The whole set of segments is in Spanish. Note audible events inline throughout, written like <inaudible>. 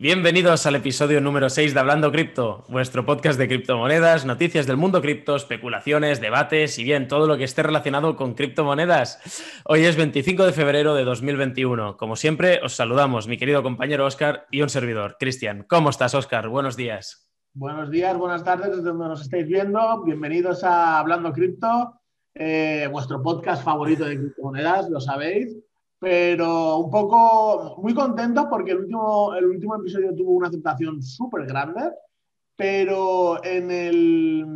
Bienvenidos al episodio número 6 de Hablando Cripto, vuestro podcast de criptomonedas, noticias del mundo cripto, especulaciones, debates y bien, todo lo que esté relacionado con criptomonedas. Hoy es 25 de febrero de 2021. Como siempre, os saludamos, mi querido compañero Oscar y un servidor, Cristian. ¿Cómo estás, Oscar? Buenos días. Buenos días, buenas tardes desde donde nos estáis viendo. Bienvenidos a Hablando Cripto, eh, vuestro podcast favorito de criptomonedas, lo sabéis pero un poco muy contentos porque el último, el último episodio tuvo una aceptación súper grande, pero, en el,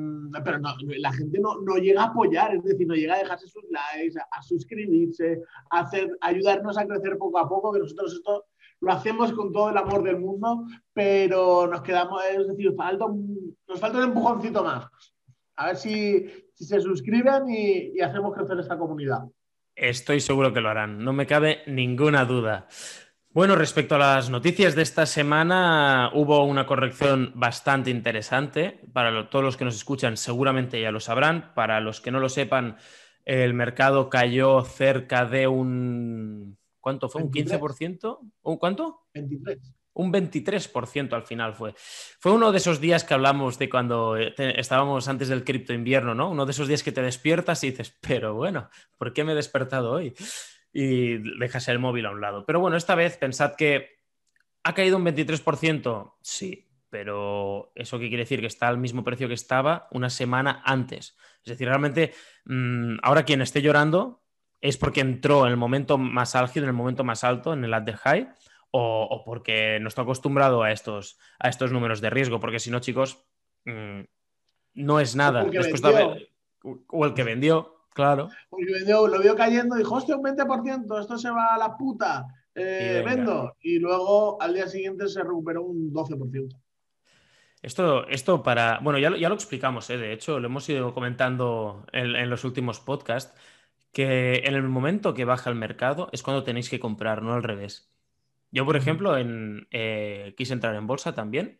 pero la gente no, no, llega a apoyar, es decir, no llega a dejarse sus likes, a, suscribirse, a hacer, ayudarnos a crecer poco a poco, que nosotros esto lo hacemos con todo el amor del mundo, pero nos quedamos, es decir, falta nos falta un empujoncito más. A ver si, si se suscriben y, y hacemos crecer esta comunidad. Estoy seguro que lo harán, no me cabe ninguna duda. Bueno, respecto a las noticias de esta semana, hubo una corrección bastante interesante. Para todos los que nos escuchan, seguramente ya lo sabrán. Para los que no lo sepan, el mercado cayó cerca de un. ¿Cuánto fue? ¿Un 15%? ¿Un cuánto? 23 un 23% al final fue. Fue uno de esos días que hablamos de cuando eh, estábamos antes del cripto invierno, ¿no? Uno de esos días que te despiertas y dices, pero bueno, ¿por qué me he despertado hoy? Y dejas el móvil a un lado. Pero bueno, esta vez pensad que ha caído un 23%, sí, pero ¿eso qué quiere decir? Que está al mismo precio que estaba una semana antes. Es decir, realmente, mm, ahora quien esté llorando es porque entró en el momento más álgido, en el momento más alto, en el at the high, o, porque no está acostumbrado a estos, a estos números de riesgo, porque si no, chicos, mm, no es nada. o el que vendió, claro. El que vendió, lo vio cayendo y dijo, hostia, un 20%, esto se va a la puta, eh, vendo. Y luego al día siguiente se recuperó un 12%. Esto, esto para. Bueno, ya, ya lo explicamos, ¿eh? de hecho, lo hemos ido comentando en, en, los últimos podcasts, que en el momento que baja el mercado es cuando tenéis que comprar, no al revés. Yo, por ejemplo, en, eh, quise entrar en bolsa también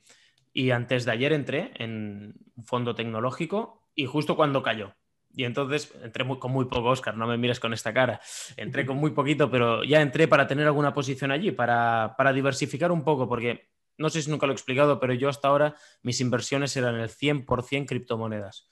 y antes de ayer entré en un fondo tecnológico y justo cuando cayó. Y entonces entré con muy poco, Oscar, no me mires con esta cara. Entré con muy poquito, pero ya entré para tener alguna posición allí, para, diversificar un poco, porque no sé si nunca lo he explicado, pero yo hasta ahora mis inversiones eran el 100% criptomonedas.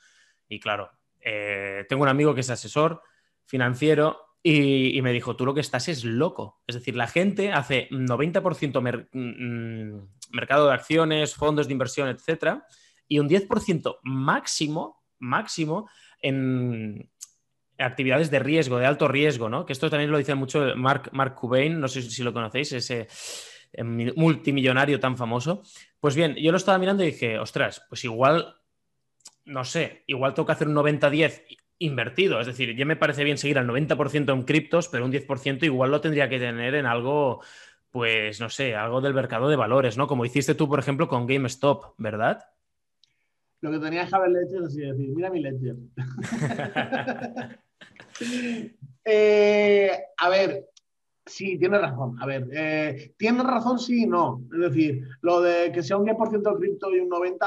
Y claro, eh, tengo un amigo que es asesor financiero y, me dijo, tú lo que estás es loco. Es decir, la gente hace 90% mm, mercado de acciones, fondos de inversión, etcétera, y un 10% máximo, máximo en actividades de riesgo, de alto riesgo, ¿no? Que esto también lo dice mucho Mark, Mark Cubain, no sé si lo conocéis, ese eh, multimillonario tan famoso. Pues bien, yo lo estaba mirando y dije, ostras, pues igual, no sé, igual tengo que hacer un 90-10 invertido. Es decir, ya me parece bien seguir al 90% en criptos, pero un 10% igual lo tendría que tener en algo, pues no sé, algo del mercado de valores, ¿no? Como hiciste tú, por ejemplo, con GameStop, ¿verdad? Lo que tenía que haber hecho es decir, mira mi Ledger. <laughs> Eh, a ver, sí, tiene razón. A ver, eh, tiene razón sí y no. Es decir, lo de que sea un 10% cripto y un 90%,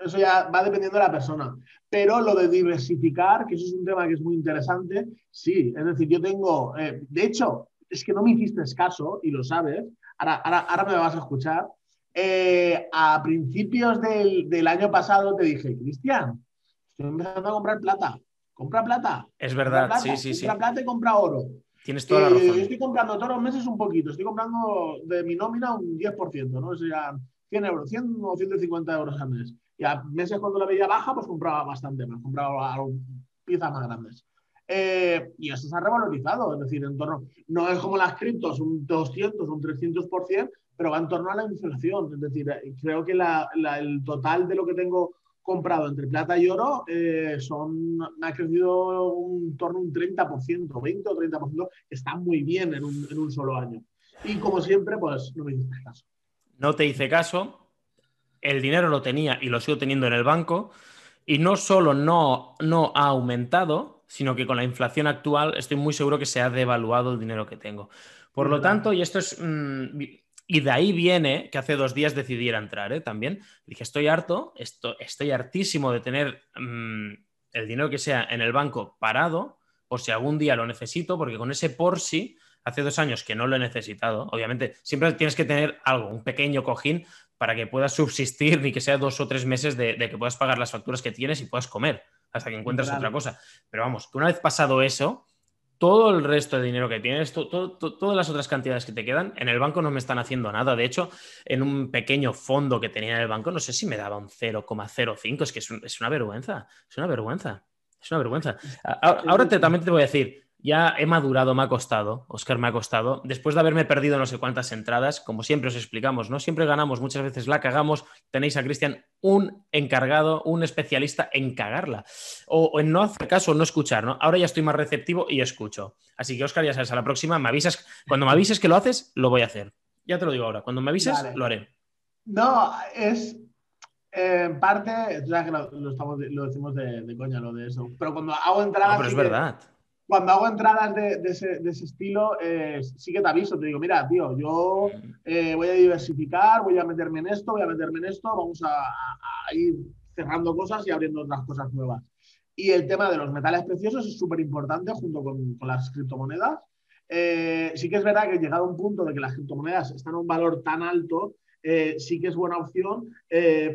eso ya va dependiendo de la persona. Pero lo de diversificar, que eso es un tema que es muy interesante, sí. Es decir, yo tengo, eh, de hecho, es que no me hiciste caso y lo sabes, ahora, ahora, me vas a escuchar. Eh, a principios del, del, año pasado te dije, Cristian, estoy empezando a comprar plata. Compra plata. Es verdad, plata, sí, sí, sí. Compra plata y compra oro. Tienes toda la razón. Yo estoy comprando todos los meses un poquito. Estoy comprando de mi nómina un 10%, ¿no? O sea, 100 euros, 100 o 150 euros al mes. Y a meses cuando la veía baja, pues compraba bastante más, compraba piezas más grandes. Eh, y eso se ha revalorizado, es decir, en torno, no es como las criptos, un 200, un 300%, pero va en torno a la inflación. Es decir, creo que el total de lo que tengo comprado entre plata y oro eh, son, ha crecido un torno a un 30%, 20 o 30%, está muy bien en un, en un solo año. Y como siempre, pues no me hiciste caso. No te hice caso, el dinero lo tenía y lo sigo teniendo en el banco, y no solo no, no ha aumentado, sino que con la inflación actual estoy muy seguro que se ha devaluado el dinero que tengo. Por lo tanto, y esto es... Mm, y de ahí viene que hace dos días decidiera entrar ¿eh? también. Dije, estoy harto, esto, estoy hartísimo de tener mm, el dinero que sea en el banco parado, por si algún día lo necesito, porque con ese por sí hace dos años que no lo he necesitado. Obviamente, siempre tienes que tener algo, un pequeño cojín para que puedas subsistir, ni que sea dos o tres meses de, que puedas pagar las facturas que tienes y puedas comer hasta que encuentres otra cosa. Pero vamos, que una vez pasado eso, todo el resto de dinero que tienes, todas las otras cantidades que te quedan, en el banco no me están haciendo nada. De hecho, en un pequeño fondo que tenía en el banco, no sé si me daba un 0,05. Es que es, una vergüenza. Es una vergüenza. Es una vergüenza. Ahora te, también te voy a decir, ya he madurado, me ha costado, Oscar me ha costado, después de haberme perdido no sé cuántas entradas, como siempre os explicamos, ¿no? Siempre ganamos, muchas veces la cagamos, tenéis a Cristian un encargado, un especialista en cagarla, o, en no hacer caso, o no escuchar, ¿no? Ahora ya estoy más receptivo y escucho. Así que Oscar, ya sabes, a la próxima me avisas, cuando me avises que lo haces, lo voy a hacer. Ya te lo digo ahora, cuando me avises, lo haré. No, es, en parte, ya que lo, lo, decimos de, coña, lo de eso. Pero cuando hago entradas. No, pero es verdad cuando hago entradas de, ese, estilo, eh, sí que te aviso, te digo, mira, tío, yo eh, voy a diversificar, voy a meterme en esto, voy a meterme en esto, vamos a, ir cerrando cosas y abriendo otras cosas nuevas. Y el tema de los metales preciosos es súper importante junto con, las criptomonedas. Eh, sí que es verdad que llegado a un punto de que las criptomonedas están a un valor tan alto, sí que es buena opción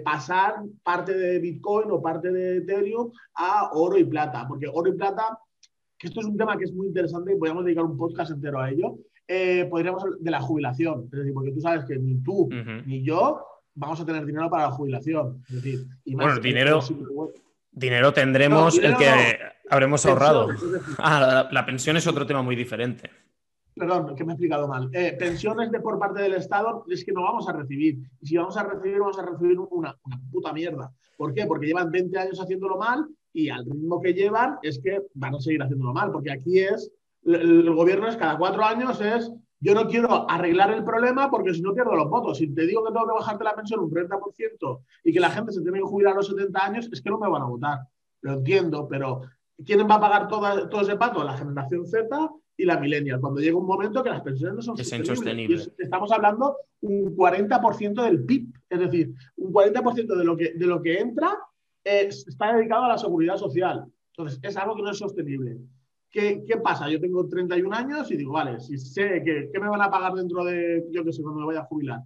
pasar parte de Bitcoin o parte de Ethereum a oro y plata, porque oro y plata que esto es un tema que es muy interesante y podríamos dedicar un podcast entero a ello, eh, podríamos hablar de la jubilación. Es decir, porque tú sabes que ni tú ni yo vamos a tener dinero para la jubilación. Es decir, bueno, dinero, dinero tendremos el que habremos ahorrado. ah, la, pensión es otro tema muy diferente. Perdón, que me he explicado mal. Eh, pensiones de por parte del Estado es que no vamos a recibir. Y si vamos a recibir, vamos a recibir una, una puta mierda. ¿Por qué? Porque llevan 20 años haciéndolo mal y al ritmo que llevan es que van a seguir haciéndolo mal, porque aquí es, el, gobierno es cada cuatro años es, yo no quiero arreglar el problema porque si no pierdo los votos. Si te digo que tengo que bajarte la pensión un 30% y que la gente se tiene que jubilar a los 70 años, es que no me van a votar. Lo entiendo, pero ¿quién va a pagar todo ese pato? La generación Z y la millennial, cuando llega un momento que las pensiones no son sostenibles. estamos hablando un 40% del PIB, es decir, un 40% de lo que, de lo que entra está dedicado a la seguridad social. Entonces, es algo que no es sostenible. ¿Qué, ¿Qué, pasa? Yo tengo 31 años y digo, vale, si sé que, me van a pagar dentro de, yo qué sé, cuando me vaya a jubilar,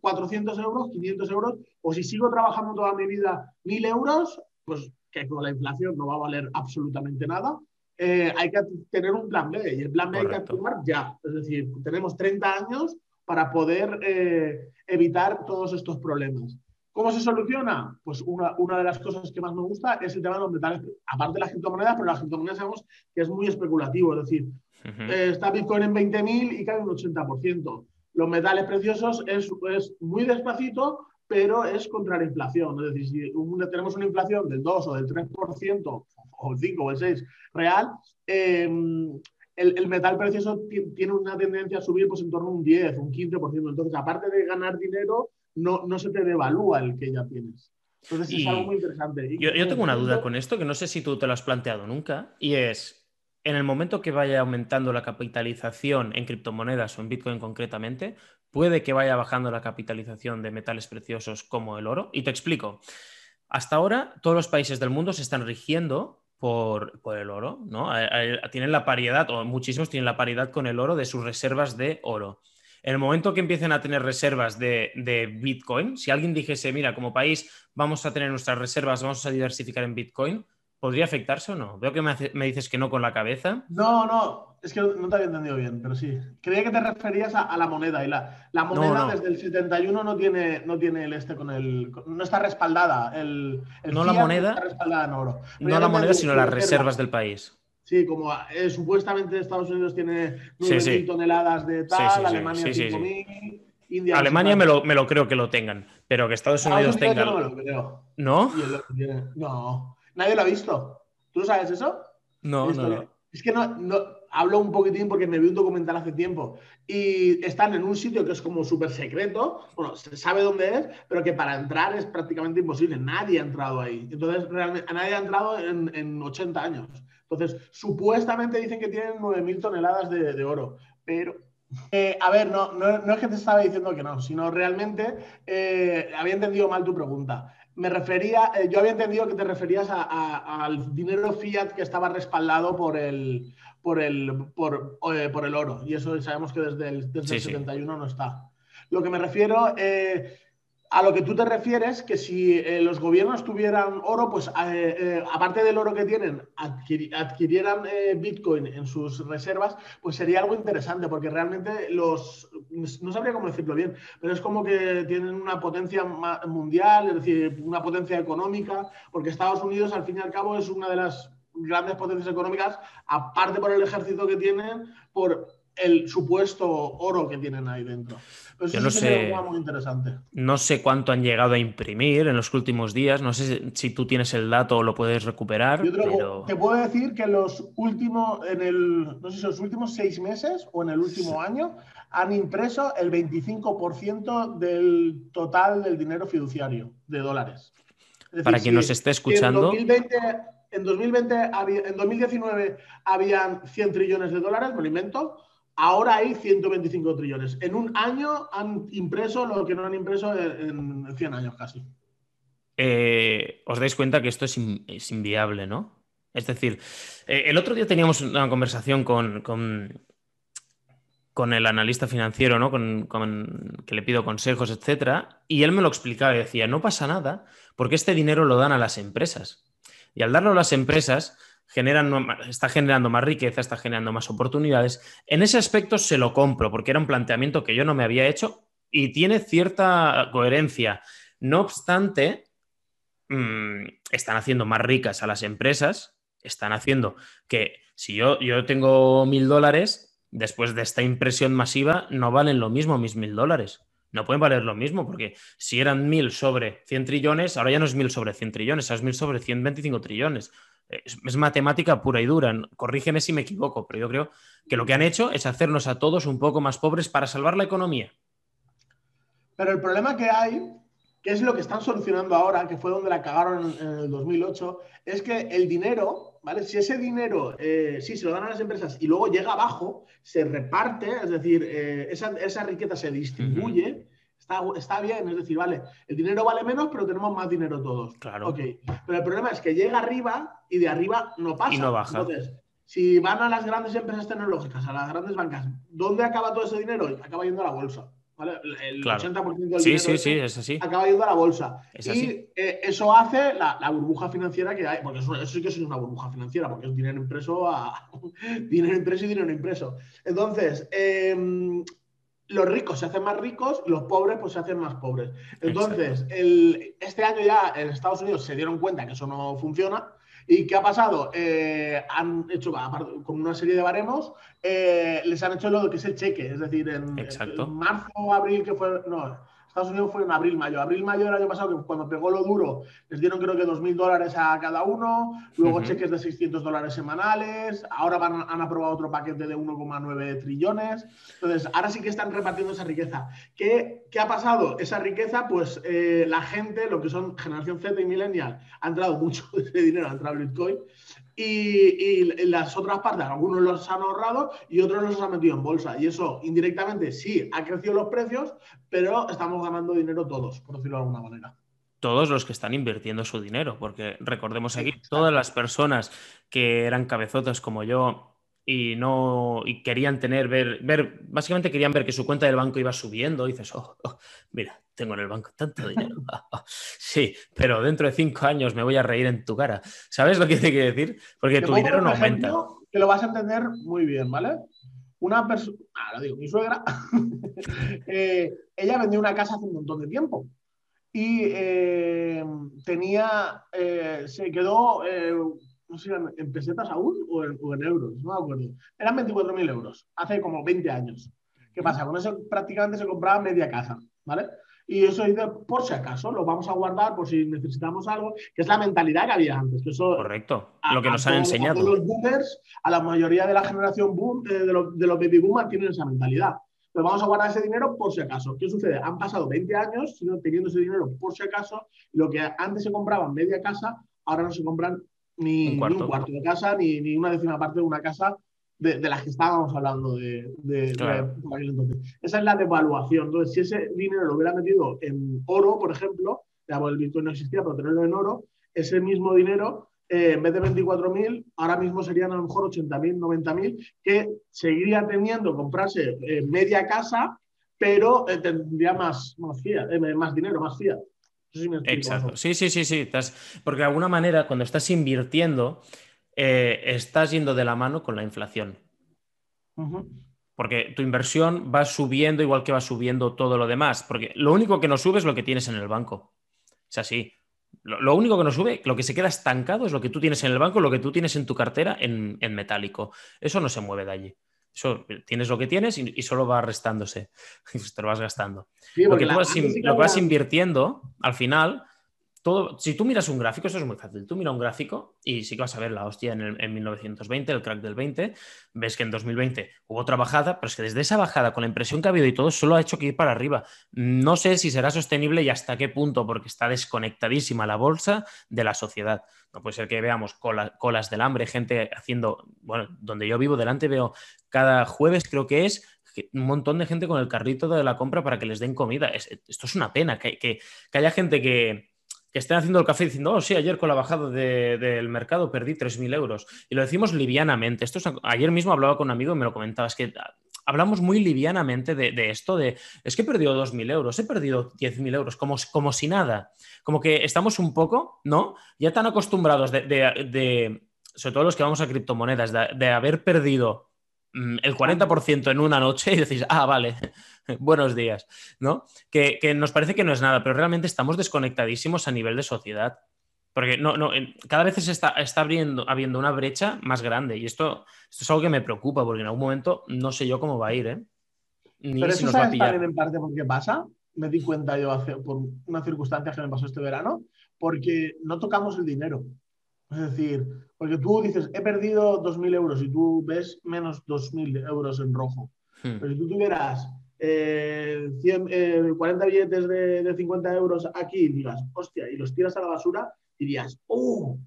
400 eh, euros, 500 euros, o si sigo trabajando toda mi vida 1000 euros, pues que con la inflación no va a valer absolutamente nada, eh, hay que tener un plan B y el plan B hay que actuar ya. Es decir, tenemos 30 años para poder eh, evitar todos estos problemas. ¿Cómo se soluciona? Pues una, una, de las cosas que más me gusta es el tema de los metales, aparte de las criptomonedas, pero las criptomonedas sabemos que es muy especulativo, es decir, eh, está Bitcoin en 20.000 y cae un 80%. Los metales preciosos es, es, muy despacito, pero es contra la inflación. Es decir, si tenemos una inflación del 2 o del 3%, o el 5 o el 6 real, em, el, el, metal precioso tiene una tendencia a subir pues, en torno a un 10, un 15%. Entonces, aparte de ganar dinero, no, no se te devalúa el que ya tienes. Entonces es algo muy interesante. Yo, yo, tengo una duda con esto que no sé si tú te lo has planteado nunca y es, en el momento que vaya aumentando la capitalización en criptomonedas o en Bitcoin concretamente, puede que vaya bajando la capitalización de metales preciosos como el oro. Y te explico. Hasta ahora todos los países del mundo se están rigiendo por, por, el oro, ¿no? Tienen la paridad, o muchísimos tienen la paridad con el oro de sus reservas de oro. En el momento que empiecen a tener reservas de, Bitcoin, si alguien dijese, mira, como país vamos a tener nuestras reservas, vamos a diversificar en Bitcoin, ¿podría afectarse o no? Veo que me, dices que no con la cabeza. No, no, es que no te había entendido bien, pero sí. Creía que te referías a, la moneda y la, la moneda desde el 71 no tiene, no tiene el este con el. No está respaldada. El, no la moneda. No está respaldada en oro. no la moneda, sino las reservas del país. Sí, como eh, supuestamente Estados Unidos tiene 9.000 toneladas de tal, Alemania 5.000, India... Alemania me lo, me lo, creo que lo tengan, pero que Estados Unidos tenga... No, lo creo. ¿No? No, nadie lo ha visto. ¿Tú sabes eso? No, no, Es que no, no, hablo un poquitín porque me vi un documental hace tiempo y están en un sitio que es como súper secreto, bueno, se sabe dónde es, pero que para entrar es prácticamente imposible. Nadie ha entrado ahí. Entonces, realmente, nadie ha entrado en, en 80 años. Entonces, supuestamente dicen que tienen 9.000 toneladas de, oro, pero Eh, a ver, no, no, es que te estaba diciendo que no, sino realmente eh, había entendido mal tu pregunta. Me refería, eh, yo había entendido que te referías al dinero fiat que estaba respaldado por el, por el, por, el oro. Y eso sabemos que desde el, desde el 71 no está. Lo que me refiero, a lo que tú te refieres, que si eh, los gobiernos tuvieran oro, pues eh, eh, aparte del oro que tienen, adquirieran Bitcoin en sus reservas, pues sería algo interesante, porque realmente los, no sabría cómo decirlo bien, pero es como que tienen una potencia mundial, es decir, una potencia económica, porque Estados Unidos al fin y al cabo es una de las grandes potencias económicas, aparte por el ejército que tienen, por el supuesto oro que tienen ahí dentro. Yo no sé, muy interesante. no sé cuánto han llegado a imprimir en los últimos días. No sé si tú tienes el dato o lo puedes recuperar. Yo te puedo decir que los últimos, en el, no sé si los últimos seis meses o en el último año, han impreso el 25% del total del dinero fiduciario de dólares. Para quien nos esté escuchando. En 2020, en, 2019 habían 100 trillones de dólares, me lo invento. Ahora hay 125 trillones. En un año han impreso lo que no han impreso en 100 años casi. Eh, os dais cuenta que esto es, inviable, ¿no? Es decir, eh, el otro día teníamos una conversación con, con, el analista financiero, ¿no? Con, que le pido consejos, etcétera, y él me lo explicaba y decía, no pasa nada, porque este dinero lo dan a las empresas. Y al darlo a las empresas, está generando más riqueza, está generando más oportunidades. En ese aspecto se lo compro, porque era un planteamiento que yo no me había hecho y tiene cierta coherencia. No obstante, mm, están haciendo más ricas a las empresas, están haciendo que si yo, yo tengo mil dólares, después de esta impresión masiva, no valen lo mismo mis mil dólares. No pueden valer lo mismo, porque si eran mil sobre 100 trillones, ahora ya no es mil sobre 100 trillones, es mil sobre 125 trillones es, matemática pura y dura. Corrígeme si me equivoco, pero yo creo que lo que han hecho es hacernos a todos un poco más pobres para salvar la economía. Pero el problema que hay, que es lo que están solucionando ahora, que fue donde la cagaron en, el 2008, es que el dinero, ¿vale? Si ese dinero, eh, sí, se lo dan a las empresas y luego llega abajo, se reparte, es decir, eh, esa, riqueza se distribuye. Está, bien, es decir, vale, el dinero vale menos, pero tenemos más dinero todos. Claro. Ok, pero el problema es que llega arriba y de arriba no pasa. Y no baja. Entonces, si van a las grandes empresas tecnológicas, a las grandes bancas, ¿dónde acaba todo ese dinero? Acaba yendo a la bolsa. ¿vale? El 80% del sí, sí, sí, es así. acaba yendo a la bolsa. y eh, eso hace la, burbuja financiera que hay, porque eso, sí que es una burbuja financiera, porque es dinero impreso a <laughs> dinero impreso y dinero impreso. Entonces, eh, los ricos se hacen más ricos, los pobres pues se hacen más pobres. Entonces, este año ya en Estados Unidos se dieron cuenta que eso no funciona. ¿Y qué ha pasado? Eh, han hecho, con una serie de baremos, eh, les han hecho lo que es el cheque. Es decir, en, en marzo, abril, que fue. No, Estados Unidos fue en abril-mayo. Abril-mayo del año pasado, que cuando pegó lo duro, les dieron creo que 2.000 dólares a cada uno, luego cheques de 600 dólares semanales, ahora han aprobado otro paquete de 1,9 trillones. Entonces, ahora sí que están repartiendo esa riqueza. ¿Qué, qué ha pasado? Esa riqueza, pues eh, la gente, lo que son generación Z y millennial, ha entrado mucho de <laughs> ese dinero, ha entrado Bitcoin y, las otras partes, algunos los han ahorrado y otros los han metido en bolsa. Y eso indirectamente sí ha crecido los precios, pero estamos ganando dinero todos, por decirlo de alguna manera. Todos los que están invirtiendo su dinero, porque recordemos aquí, todas las personas que eran cabezotas como yo y no y querían tener ver ver básicamente querían ver que su cuenta del banco iba subiendo y dices oh, oh, mira tengo en el banco tanto dinero <laughs> sí pero dentro de cinco años me voy a reír en tu cara. Sabes lo que te quiero decir porque tu dinero no aumenta. que lo vas a entender muy bien vale una persona ah, lo digo mi suegra <laughs> eh, ella vendió una casa hace un montón de tiempo y eh, tenía eh, se quedó no sé, en pesetas aún o en, euros, no me acuerdo. Eran 24.000 euros, hace como 20 años. ¿Qué pasa? Con eso prácticamente se compraba media casa, ¿vale? Y eso dice, por si acaso, lo vamos a guardar por si necesitamos algo, que es la mentalidad que había antes. Que eso, Correcto, lo que nos han enseñado. A los boomers, a la mayoría de la generación boom, de, los, de los baby boomers tienen esa mentalidad. Pero vamos a guardar ese dinero por si acaso. ¿Qué sucede? Han pasado 20 años teniendo ese dinero por si acaso. Lo que antes se compraba en media casa, ahora no se compran ni un cuarto, de casa, ni, una décima parte de una casa de, las que estábamos hablando de, entonces. Esa es la devaluación. Entonces, si ese dinero lo hubiera metido en oro, por ejemplo, el Bitcoin no existía, pero tenerlo en oro, ese mismo dinero, eh, en vez de 24.000, ahora mismo serían a lo mejor 80.000, 90.000, que seguiría teniendo comprarse eh, media casa, pero eh, tendría más, más, más dinero, más fiat. Exacto. Sí, sí, sí, sí. Porque de alguna manera, cuando estás invirtiendo, eh, estás yendo de la mano con la inflación. Porque tu inversión va subiendo igual que va subiendo todo lo demás. Porque lo único que no sube es lo que tienes en el banco. Es así. Lo, único que no sube, lo que se queda estancado es lo que tú tienes en el banco, lo que tú tienes en tu cartera en, en metálico. Eso no se mueve de allí. Eso, tienes lo que tienes y, solo va restándose. <laughs> Te lo vas gastando. lo, que vas, lo que vas invirtiendo, al final, si tú miras un gráfico, eso es muy fácil. Tú miras un gráfico y sí que vas a ver la hostia en, el, 1920, el crack del 20. Ves que en 2020 hubo otra bajada, pero es que desde esa bajada, con la impresión que ha habido y todo, solo ha hecho que ir para arriba. No sé si será sostenible y hasta qué punto, porque está desconectadísima la bolsa de la sociedad. No puede ser que veamos colas del hambre, gente haciendo, bueno, donde yo vivo delante veo cada jueves, creo que es, un montón de gente con el carrito de la compra para que les den comida. esto es una pena, que haya gente que estén haciendo el café diciendo, oh, sí, ayer con la bajada del mercado perdí 3.000 euros. Y lo decimos livianamente. Esto ayer mismo hablaba con un amigo y me lo comentaba, es que hablamos muy livianamente de, esto, de, es que he perdido 2.000 euros, he perdido 10.000 euros, como, como si nada. Como que estamos un poco, ¿no? Ya tan acostumbrados de, sobre todo los que vamos a criptomonedas, de haber perdido el 40% en una noche y decís, ah, vale, <laughs> buenos días, ¿no? Que, nos parece que no es nada, pero realmente estamos desconectadísimos a nivel de sociedad. Porque no, no, cada vez se está, está abriendo, habiendo una brecha más grande y esto, esto es algo que me preocupa porque en algún momento no sé yo cómo va a ir, ¿eh? Pero eso sabes también en parte por qué pasa. Me di cuenta yo hace, por una circunstancia que me pasó este verano, porque no tocamos el dinero. Es decir, porque tú dices, he perdido 2.000 euros y tú ves menos 2.000 euros en rojo. Hmm. Pero si tú tuvieras 40 eh, billetes de, 50 euros aquí y digas, hostia, y los tiras a la basura, dirías, ¡oh!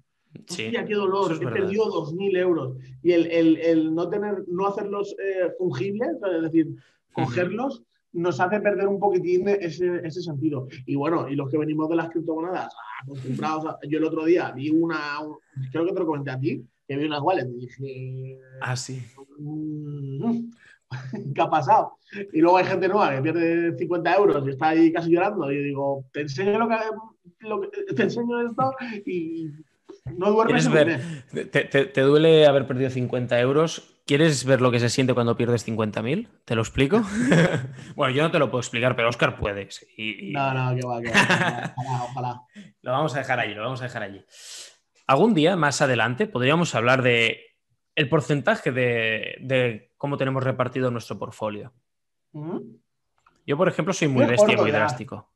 Hostia, qué dolor, he perdido 2.000 euros. Y el, no, tener, no hacerlos eh, fungibles, es decir, cogerlos, nos hace perder un poquitín ese, ese, sentido. Y bueno, y los que venimos de las criptomonedas, acostumbrados yo el otro día vi una, creo que te lo comenté a ti, que vi unas wallets y dije... Ah, sí. Mm, <laughs> ¿Qué ha pasado? Y luego hay gente nueva que pierde 50 euros y está ahí casi llorando. Y yo digo, te enseño lo que, lo que te enseño esto y no duermes. Ver, te, te, te, duele haber perdido 50 euros ¿Quieres ver lo que se siente cuando pierdes 50.000? ¿Te lo explico? <laughs> <laughs> bueno, yo no te lo puedo explicar, pero Oscar puede. No, no, que va, que va. Ojalá, <laughs> ojalá. Lo vamos a dejar allí, lo vamos a dejar allí. Algún día, más adelante, podríamos hablar de el porcentaje de, cómo tenemos repartido nuestro portfolio. Yo, por ejemplo, soy muy bestia, muy drástico.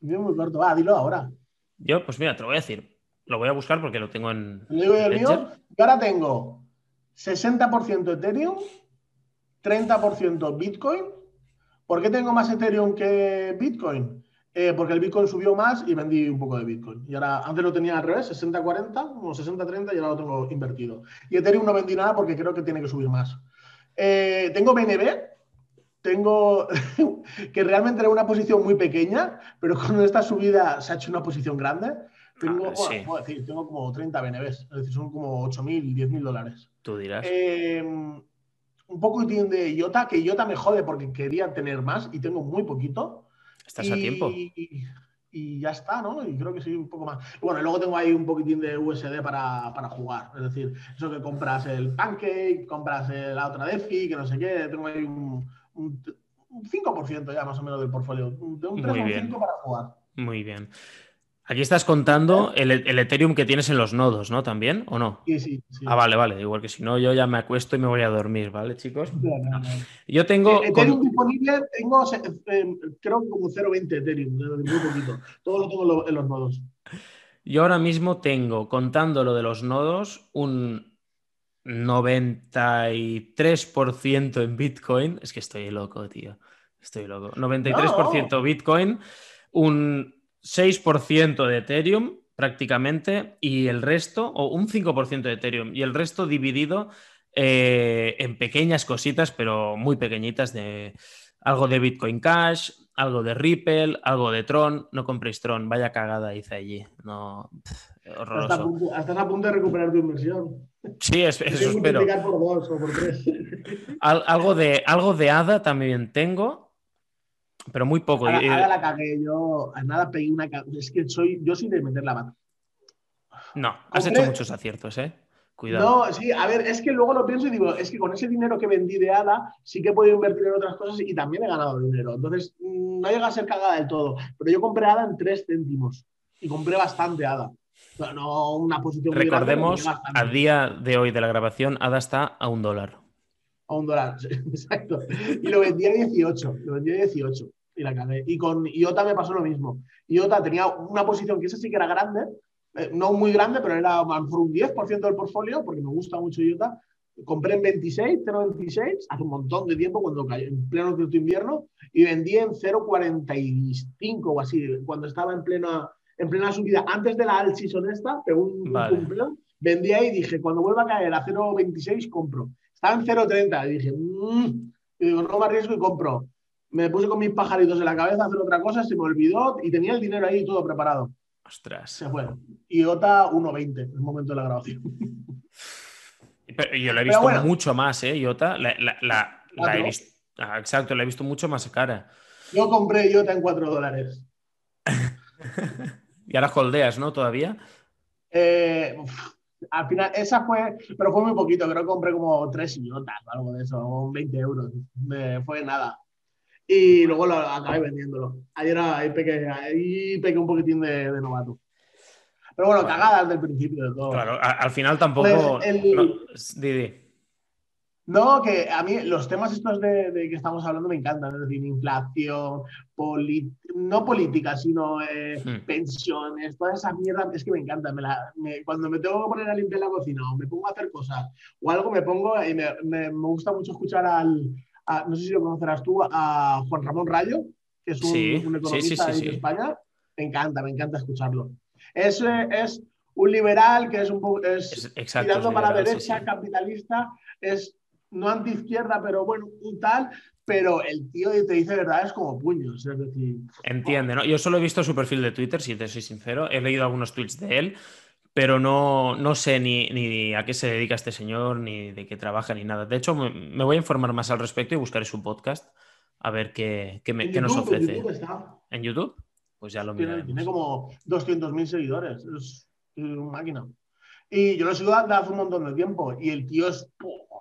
Yo muy corto. Ah, dilo ahora. Yo, pues mira, te lo voy a decir. Lo voy a buscar porque lo tengo en. ¿Lo digo yo el mío? Yo ahora tengo 60% Ethereum, 30% Bitcoin. ¿Por qué tengo más Ethereum que Bitcoin? Eh, porque el Bitcoin subió más y vendí un poco de Bitcoin. Y ahora, antes lo tenía al revés, 60-40, o 60-30 y ahora lo tengo invertido. Y Ethereum no vendí nada porque creo que tiene que subir más. Eh, tengo BNB, tengo <laughs> que realmente era una posición muy pequeña, pero con esta subida se ha hecho una posición grande. Tengo, ah, decir, tengo como 30 BNBs, es decir, son como 8.000, 10.000 dólares. Tú dirás. Em, un poco de IOTA, que IOTA me jode porque quería tener más y tengo muy poquito. Estás a tiempo. Y, ya está, ¿no? Y creo que sí, un poco más. Bueno, y luego tengo ahí un poquitín de USD para, jugar. Es decir, eso que compras el Pancake, compras la otra DeFi, que no sé qué. Tengo ahí un, 5% ya más o menos del portfolio. De un 3 o un 5 para jugar. Muy bien. Aquí estás contando el, Ethereum que tienes en los nodos, ¿no? ¿También o no? Sí, sí. Ah, vale, vale. Igual que si no, yo ya me acuesto y me voy a dormir, ¿vale, chicos? Yo tengo. Ethereum disponible, tengo eh, creo que como 0.20 Ethereum, muy poquito. Todo lo tengo en los nodos. Yo ahora mismo tengo, contando lo de los nodos, un 93% en Bitcoin. Es que estoy loco, tío. Estoy loco. 93% Bitcoin, un 6% de Ethereum prácticamente y el resto, o un 5% de Ethereum y el resto dividido eh, en pequeñas cositas, pero muy pequeñitas, de algo de Bitcoin Cash, algo de Ripple, algo de Tron. No compréis Tron, vaya cagada hice allí. No, horroroso. Estás a, punto de recuperar tu inversión. Sí, eso espero. por dos o por tres. algo, de, algo de ADA también tengo, pero muy poco. ADA, la cagué, yo a nada pegué una. Es que soy, yo soy de meter la mano. No, has hecho muchos aciertos, ¿eh? Cuidado. No, sí, a ver, es que luego lo pienso y digo, es que con ese dinero que vendí de ADA sí que he podido invertir en otras cosas y también he ganado dinero. Entonces, mm, no llega a ser cagada del todo. Pero yo compré ADA en 3 céntimos y compré bastante ADA. No, una posición Recordemos, a día de hoy de la grabación, ADA está a un dólar. A un dólar, <laughs> exacto. Y lo vendí a 18, lo vendí a 18 y la cagué. Y con IOTA me pasó lo mismo. IOTA tenía una posición que esa sí que era grande, eh, no muy grande, pero era a lo mejor un 10% del portfolio, porque me gusta mucho IOTA. Compré en 26, 0,26, hace un montón de tiempo, cuando cayó en pleno invierno, y vendí en 0,45 o así, cuando estaba en plena, en plena subida. Antes de la alt season esta, pegó un, vendí ahí y dije, cuando vuelva a caer a 0,26, compro. Estaba en 0,30 y dije, mmm, y digo, no me arriesgo y compro. Me puse con mis pajaritos en la cabeza a hacer otra cosa, se me olvidó y tenía el dinero ahí todo preparado. Ostras. Se fue. IOTA 1.20 en el momento de la grabación. <laughs> yo la he visto mucho más, ¿eh? IOTA, la, he visto. Ah, exacto, la he visto mucho más cara. Yo compré IOTA en 4 dólares. <laughs> y ahora holdeas, ¿no? Todavía. Eh, al final, esa fue, pero fue muy poquito, creo que compré como 3 IOTAs o algo de eso, o 20 euros. Me, fue nada y luego lo acabé vendiéndolo. Ayer ahí pequé, ahí pequé un poquitín de, novato. Pero bueno, cagadas del principio de todo. Claro, al final tampoco. Pues no, que a mí los temas estos de, que estamos hablando me encantan, es decir, inflación, no política, sino eh, hmm. pensiones, toda esa mierda, es que me encanta. cuando me tengo que poner a limpiar la cocina o me pongo a hacer cosas o algo, me pongo y me, me gusta mucho escuchar al, no sé si lo conocerás tú, a Juan Ramón Rayo, que es un, economista de España. Me encanta, me encanta escucharlo. Es, es un liberal que es un poco es, tirando para la derecha, capitalista, es no anti-izquierda, pero bueno, un tal, pero el tío te dice verdad es como puños. Es decir, Entiende, ¿no? Yo solo he visto su perfil de Twitter, si te soy sincero. He leído algunos tweets de él pero no, no sé ni, ni, a qué se dedica este señor, ni de qué trabaja, ni nada. De hecho, me, voy a informar más al respecto y buscaré su podcast a ver qué, qué, me, qué nos ofrece. ¿En YouTube está? ¿En YouTube? Pues ya lo tiene, tiene como 200.000 seguidores. Es, una máquina. Y yo lo sigo desde hace un montón de tiempo. Y el tío es,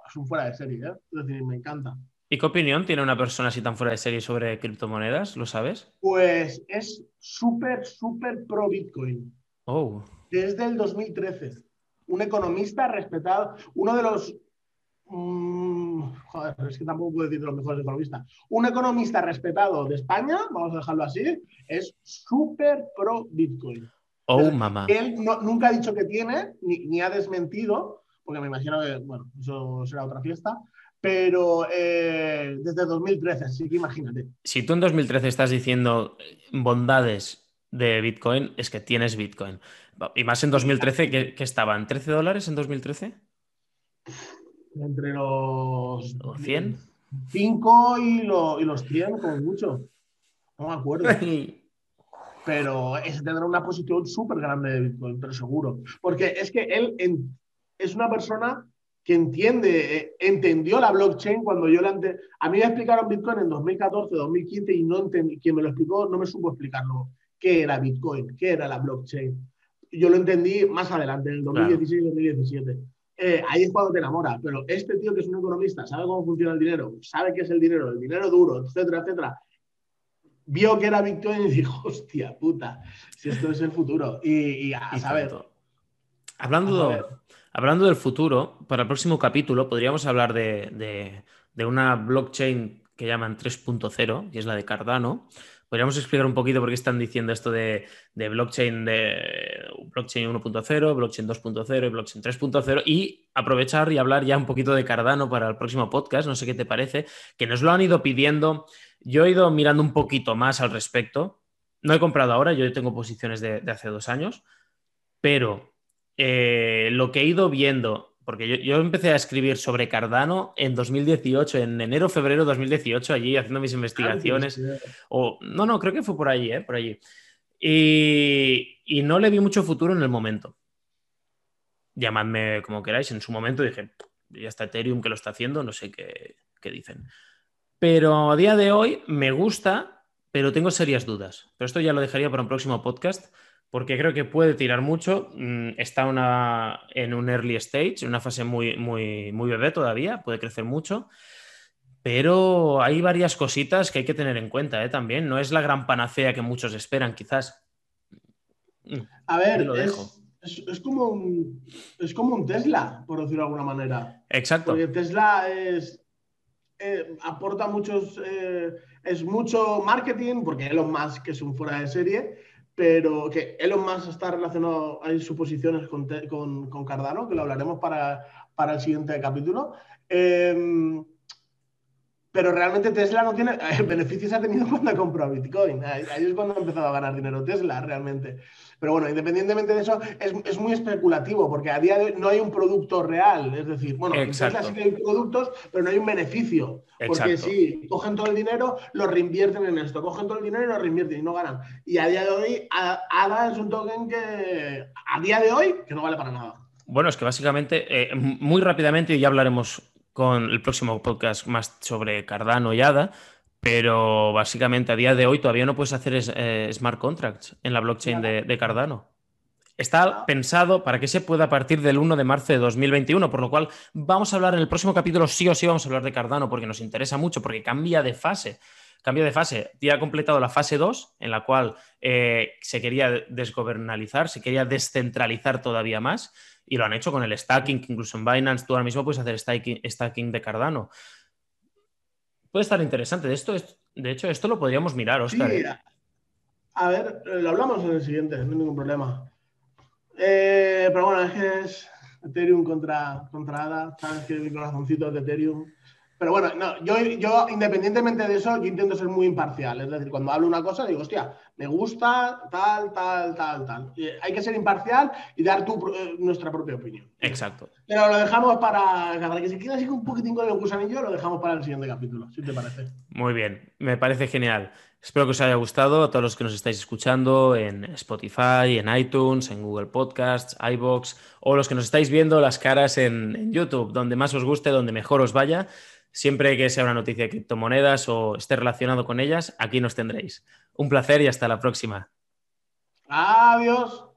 es un fuera de serie. ¿eh? Es decir, me encanta. ¿Y qué opinión tiene una persona así tan fuera de serie sobre criptomonedas? ¿Lo sabes? Pues es súper, súper pro Bitcoin. Oh desde el 2013. Un economista respetado, uno de los... Mm, joder, es que tampoco puedo decir de los mejores economistas. Un economista respetado de España, vamos a dejarlo así, es súper pro Bitcoin. Oh, mamá. Él nunca ha dicho que tiene, ni, ha desmentido, porque me imagino que, bueno, eso será otra fiesta, pero eh, desde 2013, así que imagínate. Si tú en 2013 estás diciendo bondades de Bitcoin, es que tienes Bitcoin. Y más en 2013, ¿qué, estaba? ¿En 13 dólares en 2013? Entre los... 100? 5 y, y los 100, como mucho. No me acuerdo. <laughs> pero ese tendrá una posición súper grande de Bitcoin, pero seguro. Porque es que él es una persona que entiende, eh, entendió la blockchain cuando yo le ante... A mí me explicaron Bitcoin en 2014, 2015 y no entendí, quien me lo explicó no me supo explicarlo. ¿Qué era Bitcoin? ¿Qué era la blockchain? yo lo entendí más adelante, en el 2016-2017. Eh, ahí es cuando te enamora, pero este tío que es un economista, sabe cómo funciona el dinero, sabe qué es el dinero, el dinero duro, etcétera, etcétera, vio que era Bitcoin y dijo, hostia puta, si esto es el futuro. Y, a saber. Hablando, hablando del futuro, para el próximo capítulo podríamos hablar de, de una blockchain que llaman 3.0, que es la de Cardano, Podríamos explicar un poquito por qué están diciendo esto de, blockchain de blockchain 1.0, blockchain 2.0 y blockchain 3.0 y aprovechar y hablar ya un poquito de Cardano para el próximo podcast, no sé qué te parece, que nos lo han ido pidiendo. Yo he ido mirando un poquito más al respecto. No he comprado ahora, yo tengo posiciones de, hace dos años, pero eh, lo que he ido viendo porque yo, empecé a escribir sobre Cardano en 2018, en enero, febrero de 2018, allí haciendo mis investigaciones. O, no, no, creo que fue por allí, ¿eh? Por allí. Y, y no le vi mucho futuro en el momento. Llamadme como queráis. En su momento dije, ya está Ethereum que lo está haciendo, no sé qué, qué dicen. Pero a día de hoy me gusta, pero tengo serias dudas. Pero esto ya lo dejaría para un próximo podcast porque creo que puede tirar mucho. Mm, está una, en un early stage, una fase muy, muy, muy bebé todavía, puede crecer mucho. Pero hay varias cositas que hay que tener en cuenta ¿eh? también. No es la gran panacea que muchos esperan, quizás. A ver, es, como un, es como un Tesla, por decirlo de alguna manera. Exacto. Porque Tesla es, eh, aporta muchos, eh, es mucho marketing, porque Elon Musk es un fuera de serie, pero que Elon Musk está relacionado, hay suposiciones con, con, Cardano, que lo hablaremos para, para el siguiente capítulo. Em, pero realmente Tesla no tiene <laughs> beneficios ha tenido cuando ha comprado Bitcoin. Ahí, es cuando ha empezado a ganar dinero Tesla realmente. Pero bueno, independientemente de eso, es, muy especulativo porque a día de hoy no hay un producto real. Es decir, bueno, en Tesla sí que hay productos, pero no hay un beneficio. Porque si cogen todo el dinero, lo reinvierten en esto. Cogen todo el dinero y lo reinvierten y no ganan. Y a día de hoy, ADA es un token que a día de hoy que no vale para nada. Bueno, es que básicamente, eh, muy rápidamente, y ya hablaremos con el próximo podcast más sobre Cardano y ADA, pero básicamente a día de hoy todavía no puedes hacer eh, smart contracts en la blockchain de, Cardano. Está pensado para que se pueda a partir del 1 de marzo de 2021, por lo cual vamos a hablar en el próximo capítulo, sí o sí vamos a hablar de Cardano, porque nos interesa mucho, porque cambia de fase. Cambia de fase. Ya ha completado la fase 2, en la cual eh, se quería desgobernalizar, se quería descentralizar todavía más y lo han hecho con el stacking, que incluso en Binance tú ahora mismo puedes hacer stacking, de Cardano. Puede estar interesante. De, esto, de hecho, esto lo podríamos mirar, Oscar. ¿eh? A ver, lo hablamos en el siguiente, no hay ningún problema. Eh, pero bueno, es que es Ethereum contra, contra ADA, sabes que el corazoncito de Ethereum. Pero bueno, no, yo, yo independientemente de eso, yo intento ser muy imparcial. Es decir, cuando hablo una cosa, digo, hostia, me gusta tal, tal, tal, tal. hay que ser imparcial y dar tu, eh, nuestra propia opinión. Exacto. Pero lo dejamos para, para que se quede así un poquitín con el gusanillo, lo dejamos para el siguiente capítulo, si te parece. Muy bien, me parece genial. Espero que os haya gustado a todos los que nos estáis escuchando en Spotify, en iTunes, en Google Podcasts, iBox o los que nos estáis viendo las caras en, en YouTube, donde más os guste, donde mejor os vaya. Siempre que sea una noticia de criptomonedas o esté relacionado con ellas, aquí nos tendréis. Un placer y hasta la próxima. Adiós.